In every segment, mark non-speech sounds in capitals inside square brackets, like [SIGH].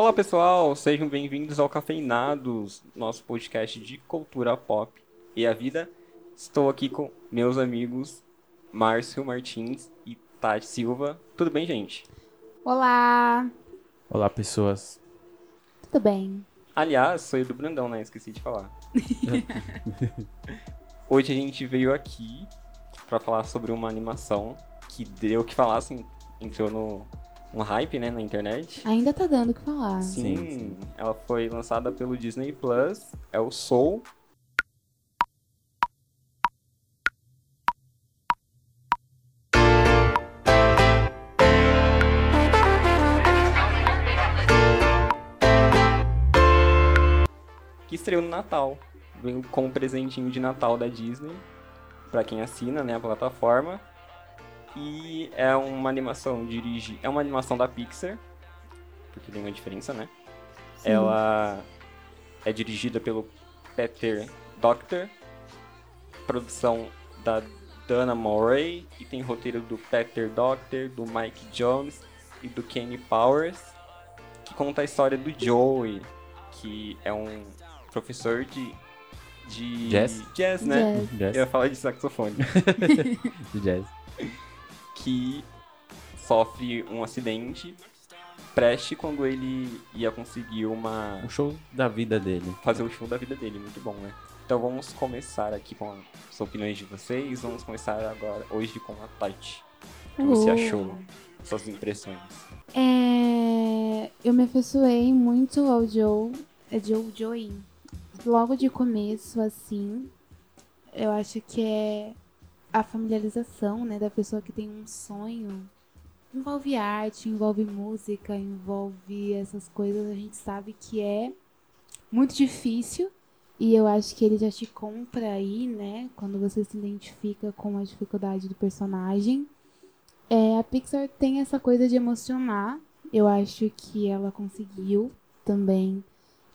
Olá pessoal, sejam bem-vindos ao Cafeinados, nosso podcast de cultura pop e a vida. Estou aqui com meus amigos Márcio Martins e Tati Silva. Tudo bem, gente? Olá, Olá, pessoas. tudo bem? Aliás, sou eu do Brandão, né? Esqueci de falar. [LAUGHS] Hoje a gente veio aqui para falar sobre uma animação que deu o que falar, assim, entrou no, no hype, né, na internet. Ainda tá dando o que falar. Sim, Sim, sim. ela foi lançada pelo Disney Plus, é o Soul. Que estreou no Natal. Veio como presentinho de Natal da Disney, pra quem assina, né, a plataforma. E é uma animação dirige, é uma animação da Pixar, porque tem uma diferença, né? Sim. Ela é dirigida pelo Peter Doctor, produção da Dana Murray e tem roteiro do Peter Doctor, do Mike Jones e do Kenny Powers, que conta a história do Joey, que é um professor de de Jazz? jazz né? Jazz. Eu ia falar de saxofone. [LAUGHS] De jazz. [LAUGHS] que sofre um acidente preste quando ele ia conseguir uma O show da vida dele. fazer o show da vida dele, muito bom, né? Então vamos começar aqui com as opiniões de vocês. Vamos começar agora hoje com a Tati. O que você Uh. achou? Suas impressões. É, eu me afeiçoei muito ao Joe. É Joe Joey. Logo de começo, assim. Eu acho que é a familiarização, né, da pessoa que tem um sonho. Envolve arte, envolve música, envolve essas coisas. A gente sabe que é muito difícil. E eu acho que ele já te compra aí, né? Quando você se identifica com a dificuldade do personagem. É, a Pixar tem essa coisa de emocionar. Eu acho que ela conseguiu também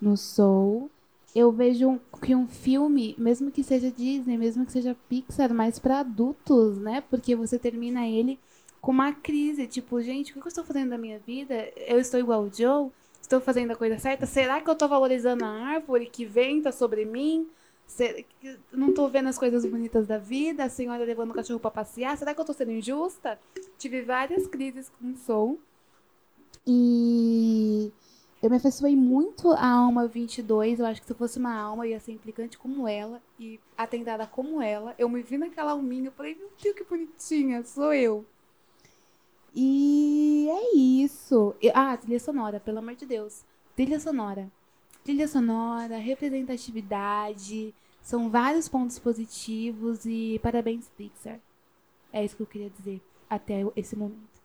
no Soul. Eu vejo que um filme, mesmo que seja Disney, mesmo que seja Pixar, mais para adultos, né? Porque você termina ele com uma crise, tipo, gente, o que eu estou fazendo da minha vida? Eu estou igual o Joe? Estou fazendo a coisa certa? Será que eu estou valorizando a árvore que venta sobre mim? Não estou vendo as coisas bonitas da vida? A senhora levando o cachorro para passear? Será que eu estou sendo injusta? Tive várias crises com Soul. E eu me afeiçoei muito à alma 22. Eu acho que se eu fosse uma alma, eu ia ser implicante como ela e atentada como ela. Eu me vi naquela alminha, eu falei, meu Deus, que bonitinha, sou eu. E é isso. Ah, trilha sonora, pelo amor de Deus. Trilha sonora. Trilha sonora, representatividade. São vários pontos positivos e parabéns, Pixar. É isso que eu queria dizer até esse momento.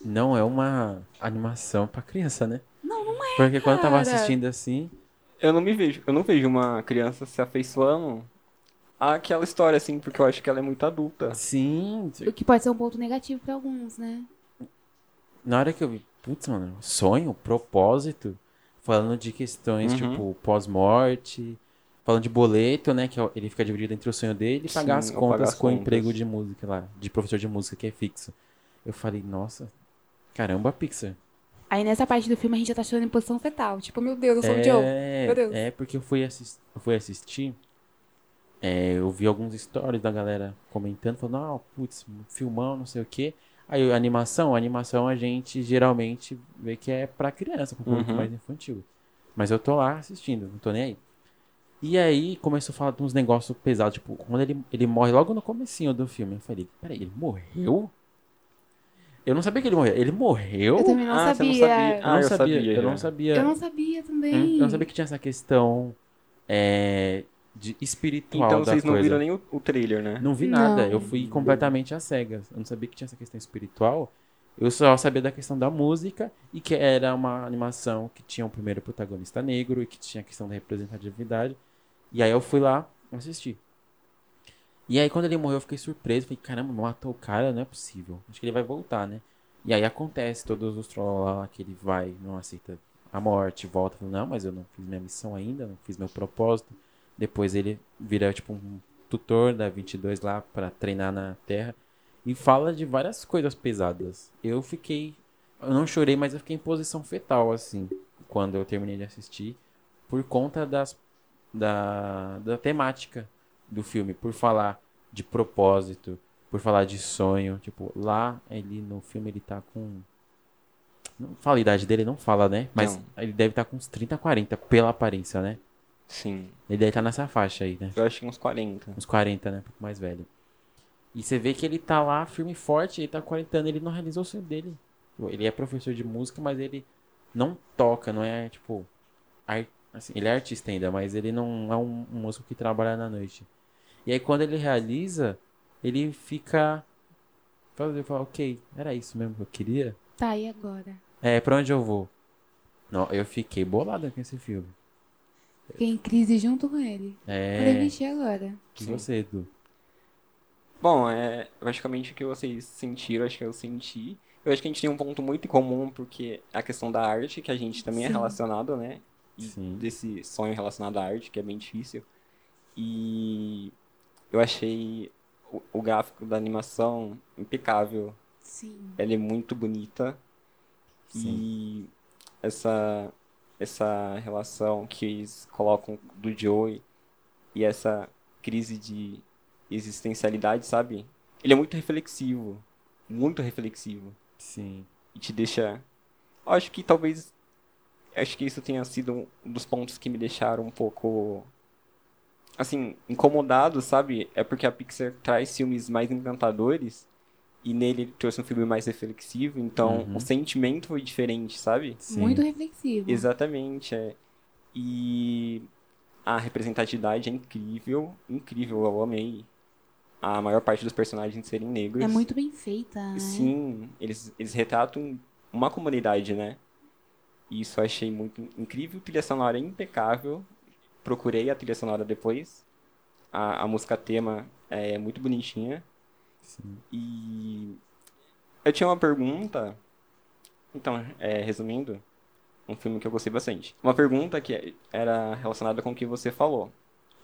Não é uma animação pra criança, né? Porque quando eu tava assistindo assim, Eu não me vejo, eu não vejo uma criança se afeiçoando àquela história, assim, porque eu acho que ela é muito adulta. sim. O que pode ser um ponto negativo pra alguns, né? Na hora que eu vi, putz, mano, sonho, propósito, falando de questões Uhum. tipo pós-morte, falando de boleto, né? Que é ele fica dividido entre o sonho dele e pagar as pagar contas as com o emprego de música lá, de professor de música que é fixo. Eu falei, nossa, caramba, Pixar. Aí nessa parte do filme a gente já tá chorando em posição fetal. Tipo, meu Deus, eu sou o Joe. É, Meu Deus. é porque eu fui, assis- eu fui assistir, é, eu vi alguns stories da galera comentando, falando, ah, putz, filmão, não sei o quê. Aí a animação, a animação a gente geralmente vê que é pra criança, com público Uhum. mais infantil. Mas eu tô lá assistindo, não tô nem aí. E aí começou a falar de uns negócios pesados, tipo, quando ele, ele morre logo no comecinho do filme, eu falei, peraí, ele morreu? Eu não sabia que ele morreu. Ele morreu? Eu também não Ah, você não sabia. sabia? Eu Ah, não eu sabia, sabia eu não sabia. Eu não sabia também. Hum, Eu não sabia que tinha essa questão é, de espiritual Então da vocês não coisa. viram nem o, o trailer, né? Não vi nada, Não. eu fui completamente às cegas. Eu não sabia que tinha essa questão espiritual. Eu só sabia da questão da música e que era uma animação que tinha um primeiro protagonista negro e que tinha a questão da representatividade. E aí eu fui lá assistir. E aí quando ele morreu eu fiquei surpreso. Falei, caramba, matou o cara, não é possível. Acho que ele vai voltar, né? E aí acontece todos os trolls lá que ele vai, não aceita a morte, volta, fala, não, mas eu não fiz minha missão ainda, não fiz meu propósito. Depois ele vira tipo um tutor da 22 lá pra treinar na Terra e fala de várias coisas pesadas. Eu fiquei Eu não chorei, mas eu fiquei em posição fetal, assim, quando eu terminei de assistir, por conta das, da, da temática do filme, por falar de propósito, por falar de sonho. Tipo, lá ele no filme ele tá com. Não fala a idade dele, não fala, né? Mas Não. ele deve estar com uns 30, 40, pela aparência, né? Sim. Ele deve estar nessa faixa aí, né? Eu acho que uns 40. Uns 40, né? Um pouco mais velho. E você vê que ele tá lá, firme e forte, ele tá com 40 anos, ele não realizou o sonho dele. Ele é professor de música, mas ele não toca, não é tipo. ar- Assim, ele é artista ainda, mas ele não é um, um músico que trabalha na noite. E aí quando ele realiza, ele fica. Fala, fala, ok, era isso mesmo que eu queria? Tá, e agora? É, pra onde eu vou? Não, eu fiquei bolado com esse filme. Fiquei em crise junto com ele. Falei, É. vixe, e agora? E você, Edu? Bom, é praticamente o que vocês sentiram, acho que eu senti. Eu acho que a gente tem um ponto muito em comum, porque é a questão da arte, que a gente também é Sim. relacionado, né? E Sim. desse sonho relacionado à arte, que é bem difícil. E eu achei o, o gráfico da animação impecável. Sim. Ela é muito bonita. Sim. E essa, essa relação que eles colocam do Joey e essa crise de existencialidade, sabe? Ele é muito reflexivo. Muito reflexivo. Sim. E te deixa. Acho que talvez. Acho que isso tenha sido um dos pontos que me deixaram um pouco. Assim, incomodado, sabe? É porque a Pixar traz filmes mais encantadores. E nele ele trouxe um filme mais reflexivo. Então Uhum. o sentimento foi diferente, sabe? Sim. Muito reflexivo. Exatamente, é. E a representatividade é incrível, incrível, eu amei. A maior parte dos personagens serem negros. É muito bem feita, né? Sim, eles, eles retratam uma comunidade, né? E isso eu achei muito incrível. Trilha sonora é impecável. Procurei a trilha sonora depois. A, a música tema é muito bonitinha. Sim. E eu tinha uma pergunta. Então, é, resumindo, um filme que eu gostei bastante. Uma pergunta que era relacionada com o que você falou.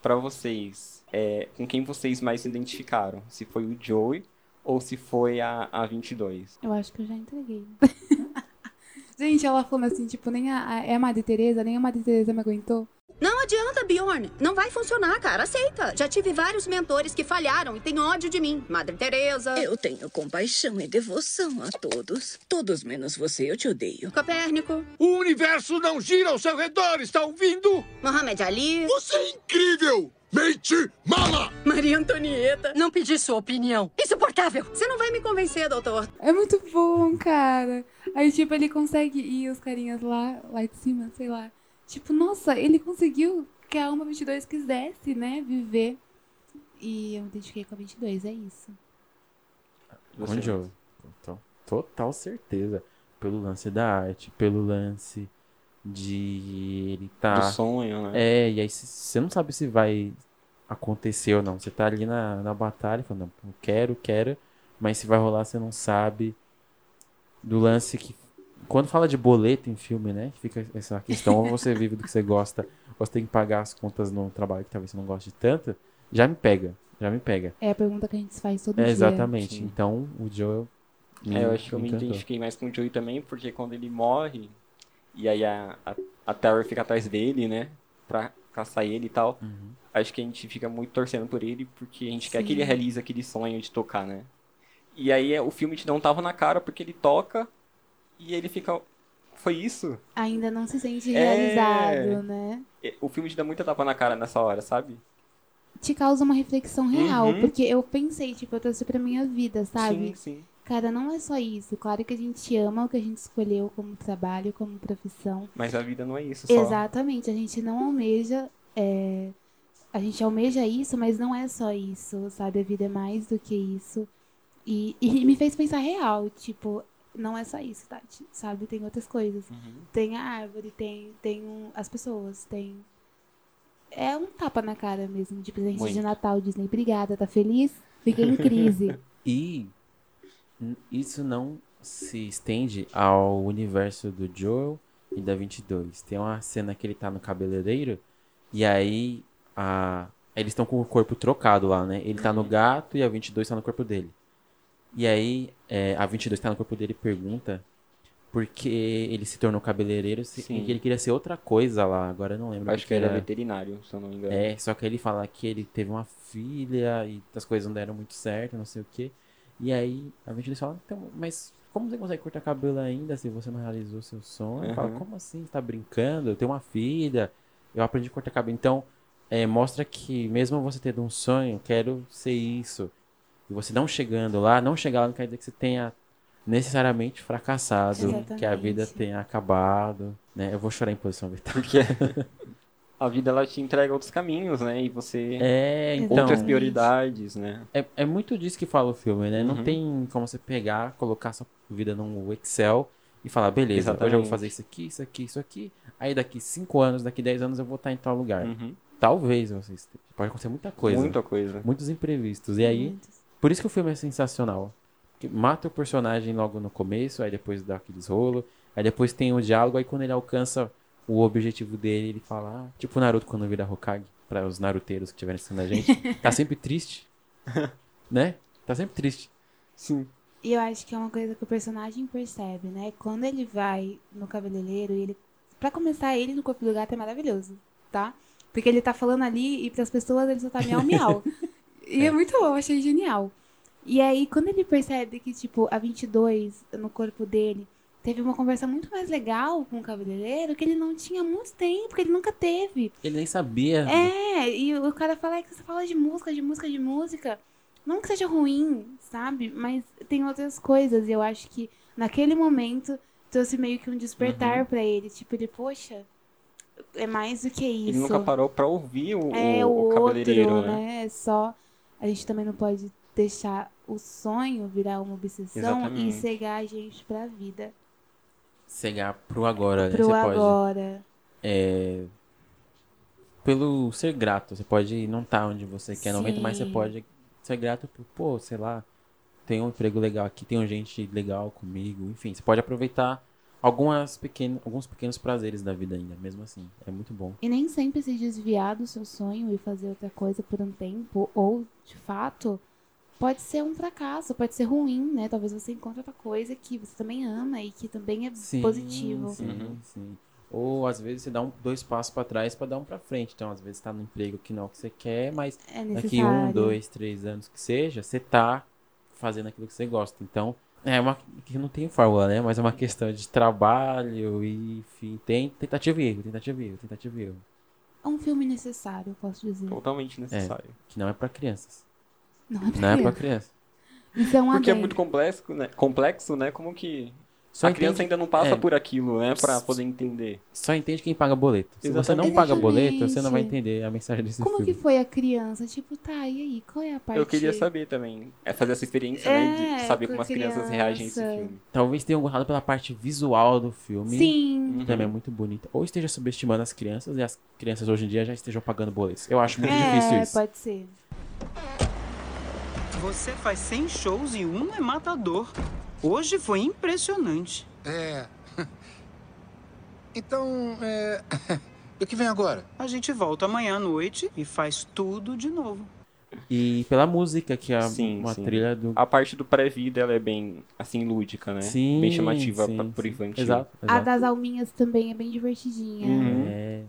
Pra vocês, é, com quem vocês mais se identificaram? Se foi o Joey ou se foi a, a 22? Eu acho que eu já entreguei. [LAUGHS] Gente, ela falando assim, tipo, nem a, a, é a Madre Teresa, nem a Madre Teresa me aguentou. Não adianta, Bjorn. Não vai funcionar, cara. Aceita. Já tive vários mentores que falharam e têm ódio de mim. Madre Teresa, Eu tenho compaixão e devoção a todos. Todos menos você, eu te odeio. Copérnico, O universo não gira ao seu redor, está ouvindo? Mohamed Ali, Você é incrível! Mente mala! Maria Antonieta. Não pedi sua opinião. Insuportável. Você não vai me convencer, doutor. É muito bom, cara. Aí, tipo, ele consegue ir os carinhas lá, lá de cima, sei lá. Tipo, nossa, ele conseguiu que a Alma 22 quisesse, né, viver. E eu me identifiquei com a 22, é isso. Com? Joe. Total, total certeza. Pelo lance da arte, pelo lance de ele tá. Do sonho, né? É, e aí você não sabe se vai acontecer ou não. Você tá ali na, na batalha falando, não, quero, quero, mas se vai rolar você não sabe. Do lance que. Quando fala de boleto em filme, né? Fica essa questão, ou você vive do que você gosta, ou você tem que pagar as contas no trabalho que talvez você não goste tanto, já me pega. Já me pega. É a pergunta que a gente faz todo É, dia. exatamente. Sim. Então, o Joel. me É, eu acho que eu me encantou. identifiquei mais com o Joey também, porque quando ele morre, e aí a, a, a Terry fica atrás dele, né? Pra caçar ele e tal. Uhum. Acho que a gente fica muito torcendo por ele, porque a gente quer que ele Sim. realize aquele sonho de tocar, né? E aí é, o filme te dá um tava na cara, porque ele toca e ele fica. Foi isso? Ainda não se sente É. realizado, né? E- O filme te dá muita tapa na cara nessa hora, sabe? Te causa uma reflexão real, Uhum. porque eu pensei, tipo, eu trouxe pra minha vida, sabe? Sim, sim. Cara, não é só isso. Claro que a gente ama o que a gente escolheu como trabalho, como profissão. Mas a vida não é isso só. Exatamente, a gente não almeja. é, A gente almeja isso, mas não é só isso, sabe? A vida é mais do que isso. E, e me fez pensar real, tipo, não é só isso, Tati, sabe? Tem outras coisas. Uhum. Tem a árvore, tem, tem um- as pessoas, tem. É um tapa na cara mesmo, de presente de Muito. Natal, Disney. Obrigada, tá feliz? Fiquei em crise. [LAUGHS] E isso não se estende ao universo do Joel e da 22. Tem uma cena que ele tá no cabeleireiro e aí a eles estão com o corpo trocado lá, né? Ele tá no gato e a 22 tá no corpo dele. E aí é, a 22 tá no corpo dele e pergunta Porque ele se tornou cabeleireiro Sim. e ele queria ser outra coisa lá. Agora eu não lembro. Acho que que era era. veterinário, se eu não me engano. É, só que ele fala que ele teve uma filha e as coisas não deram muito certo, não sei o quê. E aí a gente fala, então, mas como você consegue cortar cabelo ainda se você não realizou seu sonho? Ele Fala, Uhum. como assim? Você tá brincando? Eu tenho uma filha, eu aprendi a cortar cabelo. Então, é, mostra que mesmo você tendo um sonho, quero ser isso. E você não chegando lá, não chegar lá não quer dizer que você tenha necessariamente fracassado, que a vida Exatamente. tenha acabado, né? Eu vou chorar em posição vital. Porque [LAUGHS] a vida ela te entrega outros caminhos, né? E você É, então... outras prioridades, né? É, é muito disso que fala o filme, né? Não Uhum. tem como você pegar, colocar sua vida num Excel e falar, beleza, hoje eu vou Exatamente. fazer isso aqui, isso aqui, isso aqui. Aí daqui 5 anos, daqui 10 anos eu vou estar em tal lugar. Uhum. Talvez você esteja. Pode acontecer muita coisa. Muita coisa. Muitos imprevistos. E aí, Muitos. Por isso que o filme é sensacional. Porque mata o personagem logo no começo, aí depois dá aqueles rolos, aí depois tem o diálogo, aí quando ele alcança o objetivo dele, ele fala, ah, tipo o Naruto quando vira Hokage, para os naruteiros que estiverem assistindo a gente, [LAUGHS] tá sempre triste, né? Tá sempre triste. Sim. E eu acho que é uma coisa que o personagem percebe, né? Quando ele vai no cabeleireiro ele. Pra começar, ele no corpo do gato é maravilhoso, tá? Porque ele tá falando ali e pras pessoas ele só tá miau miau. [LAUGHS] e é. muito bom, eu achei genial. E aí, quando ele percebe que, tipo, a 22 no corpo dele teve uma conversa muito mais legal com o cabeleireiro que ele não tinha há muito tempo, que ele nunca teve. Ele nem sabia. É, e o cara fala é que você fala de música, de música, de música. Não que seja ruim, sabe? Mas tem outras coisas. E eu acho que naquele momento trouxe meio que um despertar pra ele. Tipo, ele, poxa, é mais do que isso. Ele nunca parou pra ouvir o, é o, o, cabeleireiro, outro, né? né? É só. A gente também não pode deixar o sonho virar uma obsessão Exatamente. e cegar a gente pra vida. Cegar pro agora? Pro Você pode. agora. é, pelo ser grato. Você pode não estar onde você quer no momento, mas você pode ser grato por, pô, sei lá, tem um emprego legal aqui, tem gente legal comigo, enfim, você pode aproveitar algumas pequenas, alguns pequenos prazeres da vida ainda, mesmo assim. É muito bom. E nem sempre se desviar do seu sonho e fazer outra coisa por um tempo, ou de fato, pode ser um fracasso, pode ser ruim, né? Talvez você encontre outra coisa que você também ama e que também é Sim, positivo. Sim, Uhum. sim. Ou às vezes você dá um, dois passos pra trás pra dar um pra frente. Então, às vezes tá no emprego que não é o que você quer, mas É daqui um, dois, três anos que seja, você tá fazendo aquilo que você gosta. Então, é uma que não tem fórmula, né? Mas é uma questão de trabalho e, enfim, tem tentativa e erro, tentativa e erro, tentativa e erro. É um filme necessário, eu posso dizer. Totalmente necessário. Que não é pra crianças. Não é pra Não é pra criança. criança. Isso é um Porque é muito complexo, né? Complexo, né? Como que Só a criança entende, ainda não passa é. por aquilo, né? Pra poder entender. só entende quem paga boleto. Se você não paga boleto, você não vai entender a mensagem desse Como filme. que foi a criança? Tipo, tá, e aí? Qual é a parte? Eu queria saber também. É fazer essa experiência, né? É, De saber com como as crianças reagem a esse criança. filme. Talvez tenham gostado pela parte visual do filme. Sim. que também é muito bonita. Ou esteja subestimando as crianças e as crianças hoje em dia já estejam pagando boletos. Eu acho muito difícil É, isso. pode ser. Você faz 100 shows e um é matador. Hoje foi impressionante. É. [LAUGHS] Então, é. [LAUGHS] O que vem agora? A gente volta amanhã à noite e faz tudo de novo. E pela música, que é Sim, uma sim. trilha do. A parte do pré-vida, ela é bem, assim, lúdica, né? Sim, bem chamativa sim, pra, sim. pro infantil. Exato, A exato. das alminhas também é bem divertidinha. Uhum. É,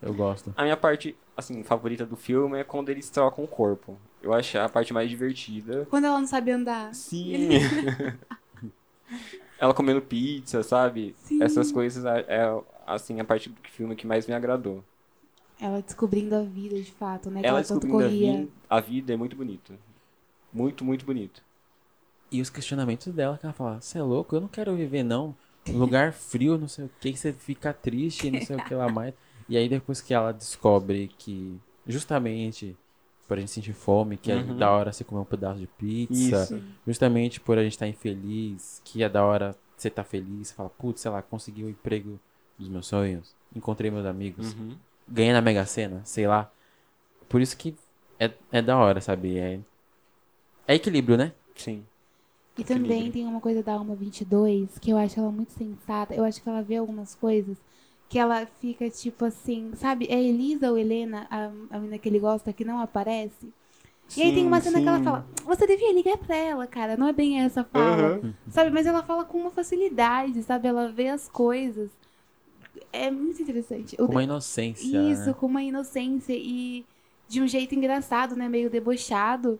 eu gosto. A minha parte, assim, favorita do filme é quando eles trocam o corpo. Eu acho a parte mais divertida. Quando ela não sabe andar. Sim! [LAUGHS] ela comendo pizza, sabe? Sim. Essas coisas é, assim, a parte do filme que mais me agradou. Ela descobrindo a vida, de fato, né? Que ela ela tanto descobrindo a, corria. vi- a vida é muito bonito. Muito, muito bonito. E os questionamentos dela, que ela fala: Você é louco? Eu não quero viver, não. Um lugar frio, não sei o que, você fica triste, não sei o que lá mais. [LAUGHS] E aí, depois que ela descobre que, justamente por a gente sentir fome, que é Uhum. da hora você comer um pedaço de pizza, Isso. justamente por a gente estar infeliz, que é da hora você estar feliz, você fala, putz, sei lá, consegui o emprego dos meus sonhos, encontrei meus amigos, Uhum. ganhei na Mega Sena, sei lá. Por isso que é, é da hora, sabe? É, é equilíbrio, né? Sim. E também Equilíbrio. tem uma coisa da Alma 22 que eu acho ela muito sensata. Eu acho que ela vê algumas coisas que ela fica tipo assim, sabe? É Elisa ou Helena, a, a menina que ele gosta, que não aparece. E aí tem uma Sim, cena que ela sim. fala, você devia ligar pra ela, cara. Não é bem essa fala. Aham. Sabe? Mas ela fala com uma facilidade, sabe? Ela vê as coisas. É muito interessante. O Com uma inocência. Isso, né? com uma inocência e de um jeito engraçado, né? Meio debochado.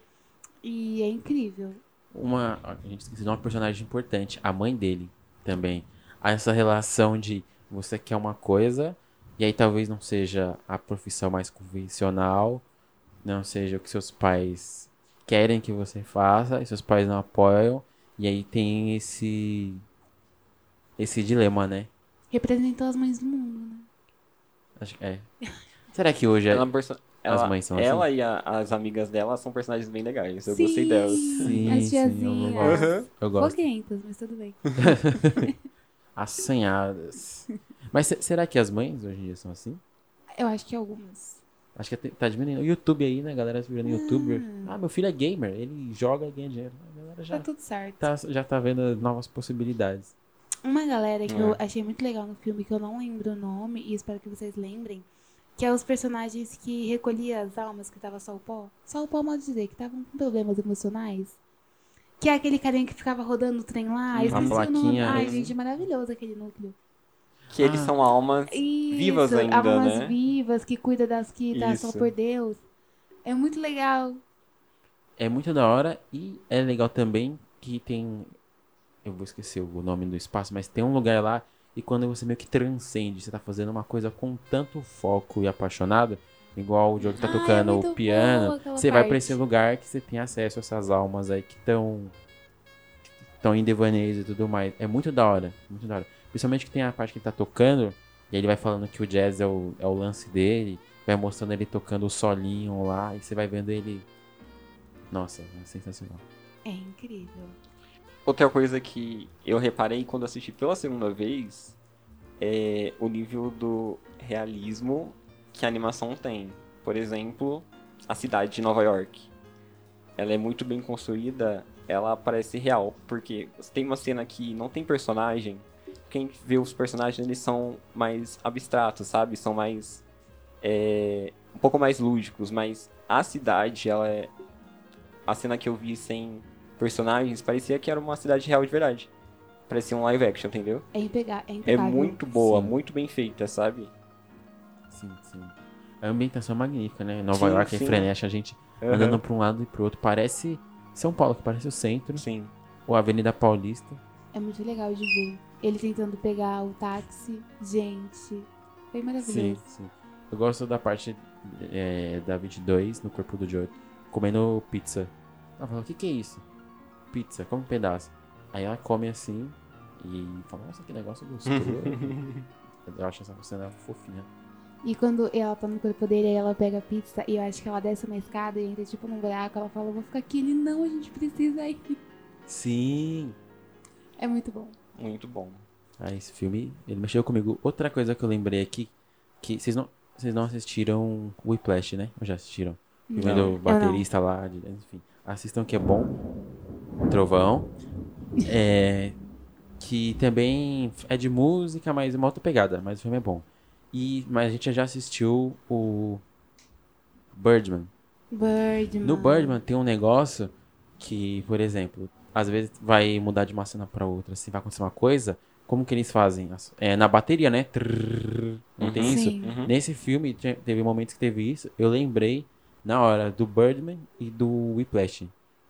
E é incrível. Uma, a gente esqueceu de uma personagem importante, a mãe dele também. Há essa relação de você quer uma coisa, e aí talvez não seja a profissão mais convencional, não seja o que seus pais querem que você faça, e seus pais não apoiam, e aí tem esse esse dilema, né? Representou as mães do mundo, né? Acho que é. [LAUGHS] Será que hoje é... Ela, ela, mães são ela e a- as amigas dela são personagens bem legais. Eu gostei Sim, delas. Sim, as sim, eu tiazinhas. gosto. Aham. Eu gosto. Foguentas, mas tudo bem. [LAUGHS] Assanhadas. Mas se- será que as mães hoje em dia são assim? Eu acho que algumas. Acho que tá diminuindo. O YouTube aí, né? A galera virando youtuber. Ah, meu filho é gamer. Ele joga e ganha dinheiro. A galera já Tá tudo certo. tá, já tá vendo novas possibilidades. Uma galera que eu É. achei muito legal no filme, que eu não lembro o nome, e espero que vocês lembrem, que é os personagens que recolhiam as almas que tava só o pó. Só o pó, modo dizer, que estavam com problemas emocionais. Que é aquele carinha que ficava rodando o trem lá. Uma esqueci o nome. plaquinha. Ai, gente, maravilhoso aquele núcleo. Que eles Ah. são almas Isso, vivas ainda, almas né? vivas que cuida das que tá só por Deus. É muito legal. É muito da hora e é legal também que tem. Eu vou esquecer o nome do espaço, mas tem um lugar lá e quando você meio que transcende, você tá fazendo uma coisa com tanto foco e apaixonado, igual o Diogo tá Ah, é tocando boa piano, você vai pra parte. esse lugar que você tem acesso a essas almas aí que estão estão em devaneios e tudo mais. É muito da hora, muito da hora. Principalmente que tem a parte que ele tá tocando e ele vai falando que o jazz é o, é o lance dele, vai mostrando ele tocando o solinho lá e você vai vendo ele. Nossa, é sensacional. É incrível. Outra coisa que eu reparei quando assisti pela segunda vez é o nível do realismo que a animação tem. Por exemplo, a cidade de Nova York. Ela é muito bem construída, ela parece real, porque tem uma cena que não tem personagem. Quem vê os personagens, eles são mais abstratos, sabe? São mais. é, um pouco mais lúdicos, mas a cidade, ela é. A cena que eu vi sem personagens parecia que era uma cidade real de verdade. Parecia um live action, entendeu? É, impega é É impecável. muito boa, Sim. muito bem feita, sabe? Sim, sim. A ambientação é magnífica, né? Nova Sim, York é sim. frenética, a gente Aham. andando pra um lado e pro outro. Parece São Paulo, que parece o centro, Sim. ou a Avenida Paulista. É muito legal de ver. Ele tentando pegar o táxi. Gente, foi Sim, maravilhoso. sim. Eu gosto da parte é, da 22, no corpo do Joe, comendo pizza. Ela fala, o que que é isso? Pizza, come um pedaço. Aí ela come assim e fala, nossa, que negócio gostoso. [LAUGHS] eu acho essa cena fofinha. E quando ela tá no corpo dele, aí ela pega a pizza e eu acho que ela desce uma escada e entra tipo num buraco. Ela fala, eu vou ficar aqui. Ele, não, a gente precisa ir. Sim! É muito bom. Muito bom. Ah, esse filme, ele mexeu comigo. Outra coisa que eu lembrei aqui, que vocês não, vocês não assistiram Whiplash, né? Ou já assistiram? O filme Não. do baterista lá, de- enfim. Assistam que é bom. Trovão. [LAUGHS] É, que também é de música, mas é uma outra pegada. Mas o filme é bom. E, mas a gente já assistiu o Birdman. Birdman. No Birdman tem um negócio que, por exemplo, às vezes vai mudar de uma cena pra outra, assim, vai acontecer uma coisa, como que eles fazem? É na bateria, né? Trrr, não tem isso? Uhum. Nesse filme, te- teve momentos que teve isso, eu lembrei na hora do Birdman e do Whiplash.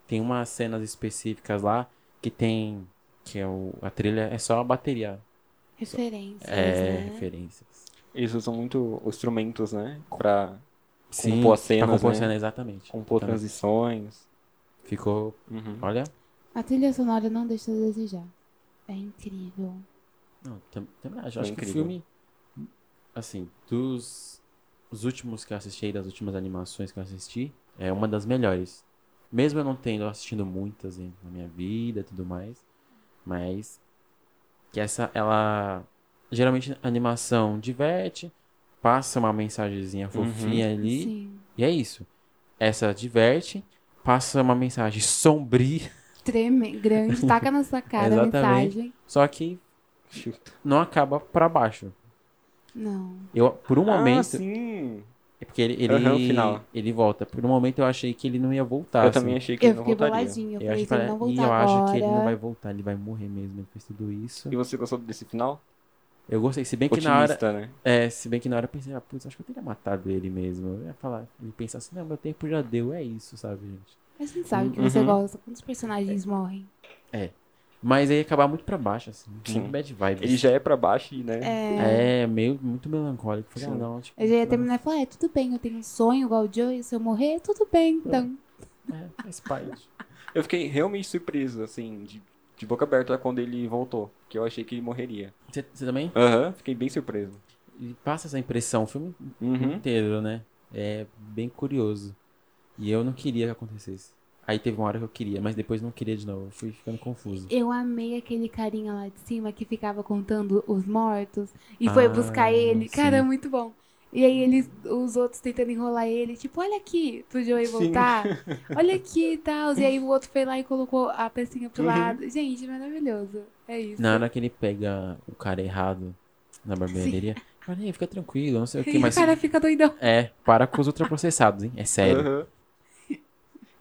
Tem umas cenas específicas lá que tem, que é o, a trilha é só a bateria, Referências, é, né? referências. Eles usam muito os instrumentos, né? Pra Sim, compor as cenas, pra compor né? cena, exatamente. compor Então, transições. Ficou, Uhum. olha, A trilha sonora não deixa a desejar. É incrível. Não, tam- também acho. Foi Acho que o incrível. filme, assim, dos os últimos que eu assisti, das últimas animações que eu assisti, é uma das melhores. Mesmo eu não tendo assistindo muitas em- na minha vida e tudo mais, mas que essa, ela, geralmente a animação diverte, passa uma mensagenzinha fofinha ali, Sim. e é isso. Essa diverte, passa uma mensagem sombria, Treme, grande, [LAUGHS] taca na sua cara a Exatamente. mensagem. só que não acaba pra baixo. Não. Eu, por um Ah, momento, sim. É porque ele, ele, final. ele volta. Por um momento eu achei que ele não ia voltar. eu assim. também achei que Eu ele não fiquei voltaria. boladinha. Eu Eu falei, acho, se ele não e voltar eu acho que ele não agora- vai voltar, ele vai morrer mesmo. Ele fez tudo isso. E você gostou desse final? Eu gostei, se bem que na hora. Otimista, né? É, se bem que na hora eu pensei, ah, putz, acho que eu teria matado ele mesmo. Eu ia falar, ele pensa assim, não, meu tempo já deu, é isso, sabe, gente? A gente sabe que você Uhum. gosta. Quantos personagens morrem? Mas aí ia acabar muito pra baixo, assim, Sim. muito bad vibes. Ele já é pra baixo, e, né? É. É, meio, muito melancólico. Falei, ah, não, tipo, Eu já ia terminar e falar, é, tudo bem, eu tenho um sonho igual o Joey, se eu morrer, tudo bem, então. É, faz parte. Eu fiquei realmente surpreso, assim, de, de boca aberta quando ele voltou. Que eu achei que ele morreria. Você, também? Aham, fiquei bem surpreso. E passa essa impressão o filme Uhum. inteiro, né? É bem curioso. E eu não queria que acontecesse. Aí teve uma hora que eu queria, mas depois não queria de novo. Eu fui ficando confuso. Eu amei aquele carinha lá de cima que ficava contando os mortos e foi Ah, buscar ele. Cara, sim. muito bom. E aí eles, os outros tentando enrolar ele, tipo, olha aqui, pro Joey Sim. voltar. [LAUGHS] Olha aqui e tal. E aí o outro foi lá e colocou a pecinha pro Uhum. lado. Gente, maravilhoso. É isso. Na hora que ele pega o cara errado na barbearia, fala, "Ei, fica tranquilo, não sei o que, [LAUGHS] mas. o cara fica doidão. É, para com os ultraprocessados, hein? É sério. Aham.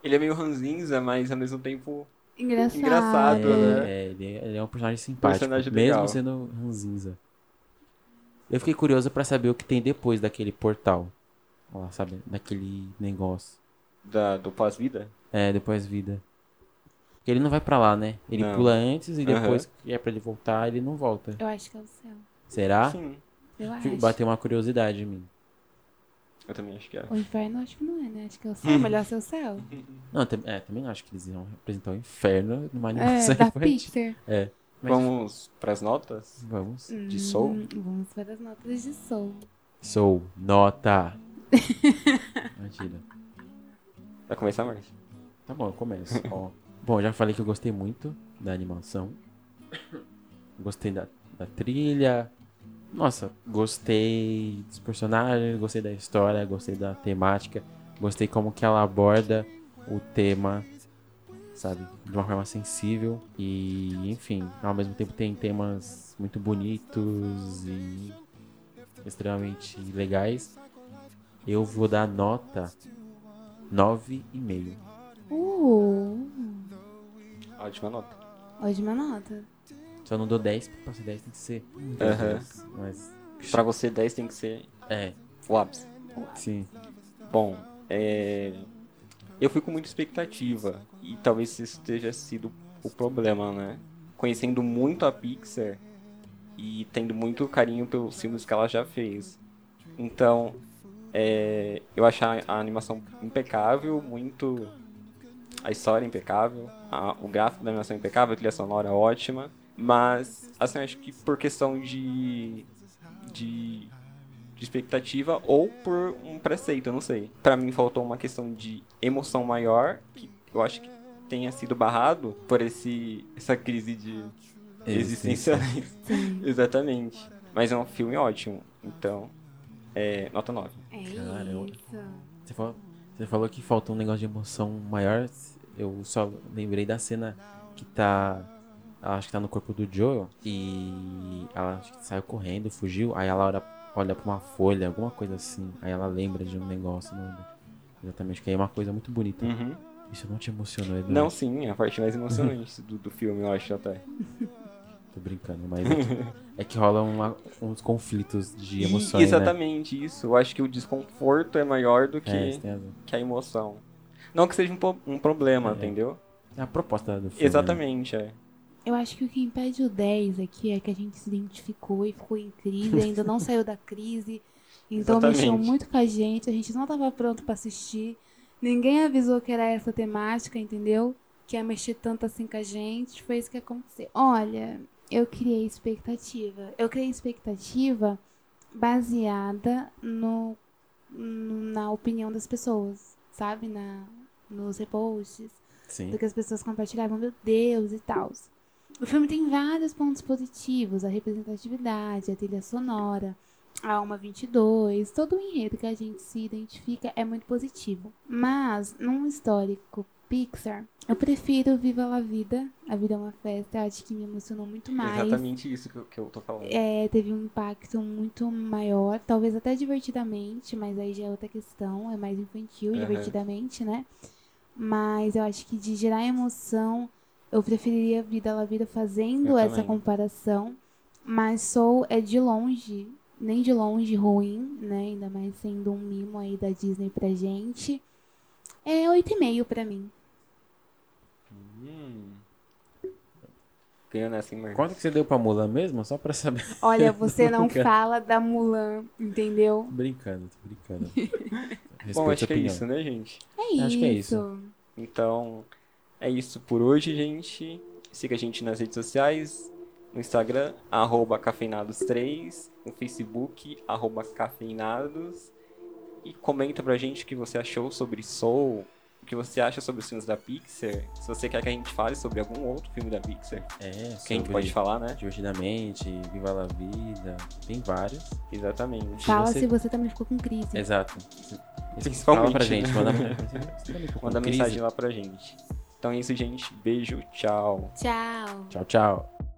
Ele é meio ranzinza, mas ao mesmo tempo. Engraçado. Engraçado, É, né? é, ele, é- é um personagem simpático, Personagem mesmo sendo ranzinza. Eu fiquei curioso pra saber o que tem depois daquele portal. Lá, sabe? Daquele negócio. Da, do pós-vida? É, depois vida. Porque ele não vai pra lá, né? Ele Não. pula antes e depois que é pra ele voltar, ele não volta. Eu acho que é o céu. Será? Sim, Eu acho. Bateu uma curiosidade em mim. eu também acho que é. O inferno acho que não é, né? Acho que é o céu. Melhor ser o céu. Não, é, também acho que eles iam representar o inferno numa É, animação da infantil. Pixar. É. Mas Vamos pras notas? vamos. De Soul? Hum, Vamos para as notas de Soul. Sou nota. [LAUGHS] Imagina. Vai começar, Márcio? Tá bom, eu começo. Ó. Bom, já falei que eu gostei muito da animação. Gostei da, da trilha. Nossa, gostei dos personagens, gostei da história, gostei da temática. Gostei como que ela aborda o tema, sabe? De uma forma sensível. E, enfim, ao mesmo tempo tem temas muito bonitos e extremamente legais. Eu vou dar nota 9,5. Uh, Ótima nota. ótima nota. Só não dou 10, porque pra ser 10 tem que ser. 10, Mas. Pra você, 10 tem que ser É, o ápice. sim. Bom, é... eu fui com muita expectativa e talvez isso esteja sido o problema, né? Conhecendo muito a Pixar e tendo muito carinho pelos filmes que ela já fez. Então, é... eu achei a animação impecável, muito... A história impecável, a- o gráfico da animação impecável, a trilha sonora ótima. Mas, assim, acho que por questão de... de de expectativa ou por um preceito, eu não sei. Pra mim faltou uma questão de emoção maior, que eu acho que tenha sido barrado por esse essa crise de existência. [LAUGHS] Exatamente. Mas é um filme ótimo. Então, é nota 9. É Caramba. Você falou, você falou que faltou um negócio de emoção maior. Eu só lembrei da cena que tá. Ela acho que tá no corpo do Joel. E ela acho que saiu correndo, fugiu. Aí ela olha, olha pra uma folha, alguma coisa assim. Aí ela lembra de um negócio. Não, exatamente, que aí é uma coisa muito bonita. Uhum. Isso não te emocionou, Edu? Não, sim, é a parte mais emocionante do, do filme, eu acho até. [LAUGHS] Tô brincando, mas é que, é que rolam uma- uns conflitos de E- emoções, né? exatamente isso. Eu acho que o desconforto é maior do que, É, que a emoção. Não que seja um, um problema, É. entendeu? É a proposta do filme. né? Exatamente, é. Eu acho que o que impede o 10 aqui é que a gente se identificou e ficou em crise, ainda não [LAUGHS] saiu da crise. Então Exatamente. mexeu muito com a gente, a gente não tava pronto pra assistir. Ninguém avisou que era essa temática, entendeu? Que ia mexer tanto assim com a gente. Foi isso que aconteceu. Olha, eu criei expectativa. Eu criei expectativa baseada no, na opinião das pessoas, sabe? Na, nos reposts Sim. do que as pessoas compartilhavam, meu Deus e tal. O filme tem vários pontos positivos, a representatividade, a trilha sonora, a Alma 22, todo o enredo que a gente se identifica é muito positivo. Mas, num histórico Pixar, eu prefiro Viva la Vida. A Vida é uma Festa. Eu acho que me emocionou muito mais. Exatamente isso que eu, que eu tô falando. É, teve um impacto muito maior, talvez até divertidamente, mas aí já é outra questão, é mais infantil, Aham. divertidamente, né? Mas eu acho que de gerar emoção, eu preferiria Vida la Vida fazendo Eu essa também. comparação. Mas Soul é de longe, nem de longe ruim, né? Ainda mais sendo um mimo aí da Disney pra gente. É 8,5 pra mim. Hum. Nessa, hein, Marcos? Quanto que você deu pra Mulan mesmo? Só pra saber. Olha, você [LAUGHS] não fala da Mulan, entendeu? Tô brincando, tô brincando. [LAUGHS] Bom, acho que é isso, né, gente? É Acho isso. que é isso. Então, é isso por hoje, gente. Siga a gente nas redes sociais, no Instagram, arroba cafeinados3, no Facebook, arroba cafeinados. E comenta pra gente o que você achou sobre Soul, o que você acha sobre os filmes da Pixar. Se você quer que a gente fale sobre algum outro filme da Pixar, É, que a gente sobre pode falar, né? Divertidamente, Viva la Vida, tem vários. Exatamente. Fala você- se você também ficou com crise. Exato. Principalmente, Fala pra gente, manda, [LAUGHS] Manda mensagem lá pra gente. Então é isso, gente. Beijo, tchau. Tchau. Tchau, tchau.